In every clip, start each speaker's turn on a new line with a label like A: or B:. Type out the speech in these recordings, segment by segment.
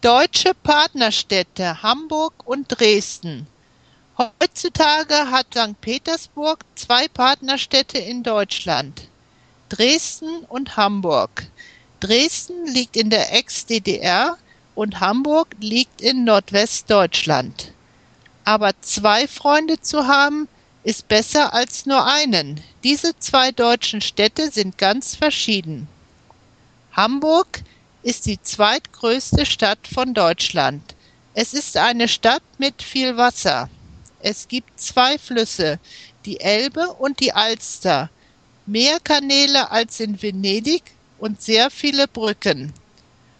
A: Deutsche Partnerstädte Hamburg und Dresden. Heutzutage hat Sankt Petersburg zwei Partnerstädte in Deutschland, Dresden und Hamburg. Dresden liegt in der Ex-DDR und Hamburg liegt in Nordwestdeutschland. Aber zwei Freunde zu haben, ist besser als nur einen. Diese zwei deutschen Städte sind ganz verschieden. Hamburg ist die zweitgrößte Stadt von Deutschland. Es ist eine Stadt mit viel Wasser. Es gibt zwei Flüsse, die Elbe und die Alster, mehr Kanäle als in Venedig und sehr viele Brücken.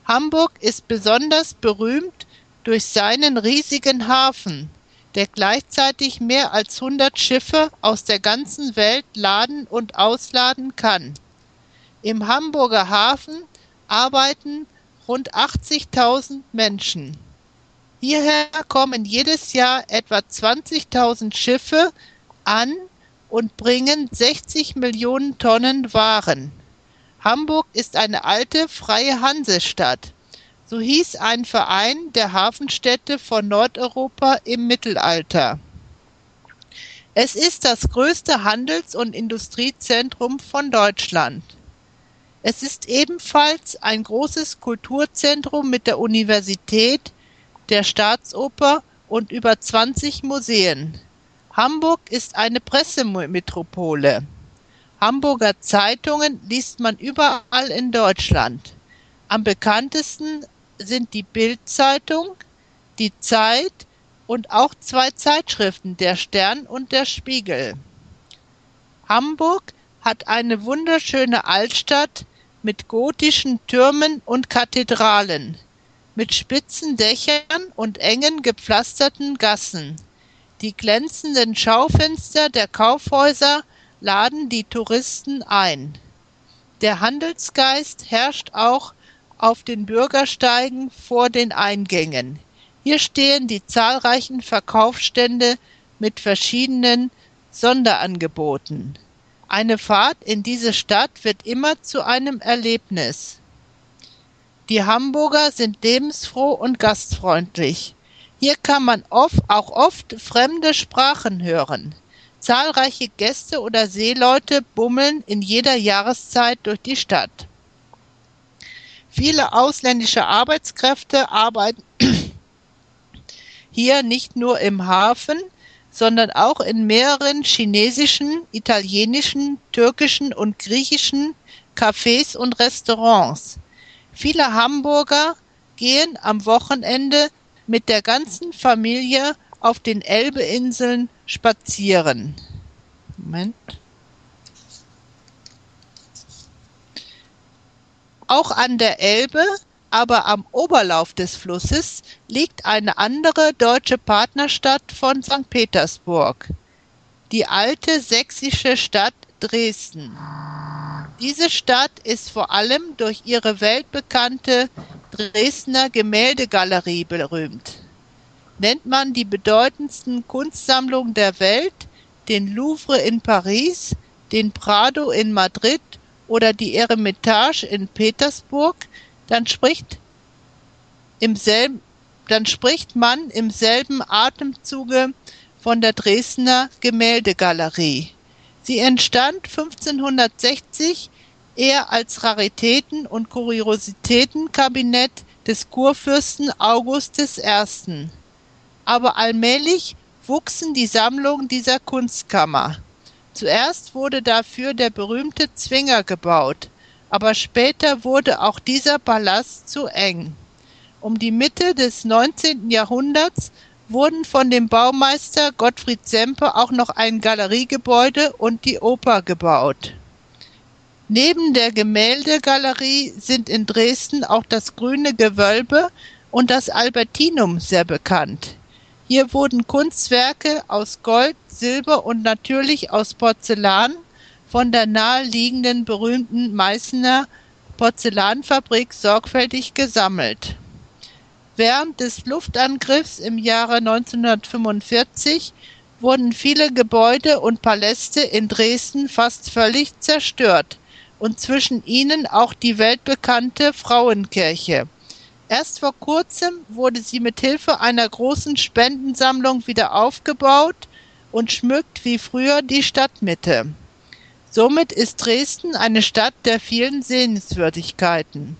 A: Hamburg ist besonders berühmt durch seinen riesigen Hafen, der gleichzeitig mehr als 100 Schiffe aus der ganzen Welt laden und ausladen kann. Im Hamburger Hafen arbeiten rund 80.000 Menschen. Hierher kommen jedes Jahr etwa 20.000 Schiffe an und bringen 60 Millionen Tonnen Waren. Hamburg ist eine alte freie Hansestadt. So hieß ein Verein der Hafenstädte von Nordeuropa im Mittelalter. Es ist das größte Handels- und Industriezentrum von Deutschland. Es ist ebenfalls ein großes Kulturzentrum mit der Universität, der Staatsoper und über 20 Museen. Hamburg ist eine Pressemetropole. Hamburger Zeitungen liest man überall in Deutschland. Am bekanntesten sind die Bild-Zeitung, die Zeit und auch zwei Zeitschriften, der Stern und der Spiegel. Hamburg hat eine wunderschöne Altstadt mit gotischen Türmen und Kathedralen mit spitzen Dächern und engen gepflasterten Gassen. Die glänzenden Schaufenster der Kaufhäuser laden die Touristen ein. Der Handelsgeist herrscht auch auf den Bürgersteigen vor den Eingängen. Hier stehen die zahlreichen Verkaufsstände mit verschiedenen Sonderangeboten. Eine Fahrt in diese Stadt wird immer zu einem Erlebnis. Die Hamburger sind lebensfroh und gastfreundlich. Hier kann man oft, auch oft fremde Sprachen hören. Zahlreiche Gäste oder Seeleute bummeln in jeder Jahreszeit durch die Stadt. Viele ausländische Arbeitskräfte arbeiten hier nicht nur im Hafen, sondern auch in mehreren chinesischen, italienischen, türkischen und griechischen Cafés und Restaurants. Viele Hamburger gehen am Wochenende mit der ganzen Familie auf den Elbeinseln spazieren. Moment. Auch an der Elbe, aber am Oberlauf des Flusses, liegt eine andere deutsche Partnerstadt von St. Petersburg, die alte sächsische Stadt Dresden. Diese Stadt ist vor allem durch ihre weltbekannte Dresdner Gemäldegalerie berühmt. Nennt man die bedeutendsten Kunstsammlungen der Welt, den Louvre in Paris, den Prado in Madrid oder die Eremitage in Petersburg, dann spricht, im selben, dann spricht man im selben Atemzuge von der Dresdner Gemäldegalerie. Sie entstand 1560 eher als Raritäten- und Kuriositätenkabinett des Kurfürsten August I. Aber allmählich wuchsen die Sammlungen dieser Kunstkammer. Zuerst wurde dafür der berühmte Zwinger gebaut, aber später wurde auch dieser Palast zu eng. Um die Mitte des 19. Jahrhunderts wurden von dem Baumeister Gottfried Sempe auch noch ein Galeriegebäude und die Oper gebaut. Neben der Gemäldegalerie sind in Dresden auch das Grüne Gewölbe und das Albertinum sehr bekannt. Hier wurden Kunstwerke aus Gold, Silber und natürlich aus Porzellan von der naheliegenden berühmten Meißner Porzellanfabrik sorgfältig gesammelt. Während des Luftangriffs im Jahre 1945 wurden viele Gebäude und Paläste in Dresden fast völlig zerstört und zwischen ihnen auch die weltbekannte Frauenkirche. Erst vor kurzem wurde sie mit Hilfe einer großen Spendensammlung wieder aufgebaut und schmückt wie früher die Stadtmitte. Somit ist Dresden eine Stadt der vielen Sehenswürdigkeiten.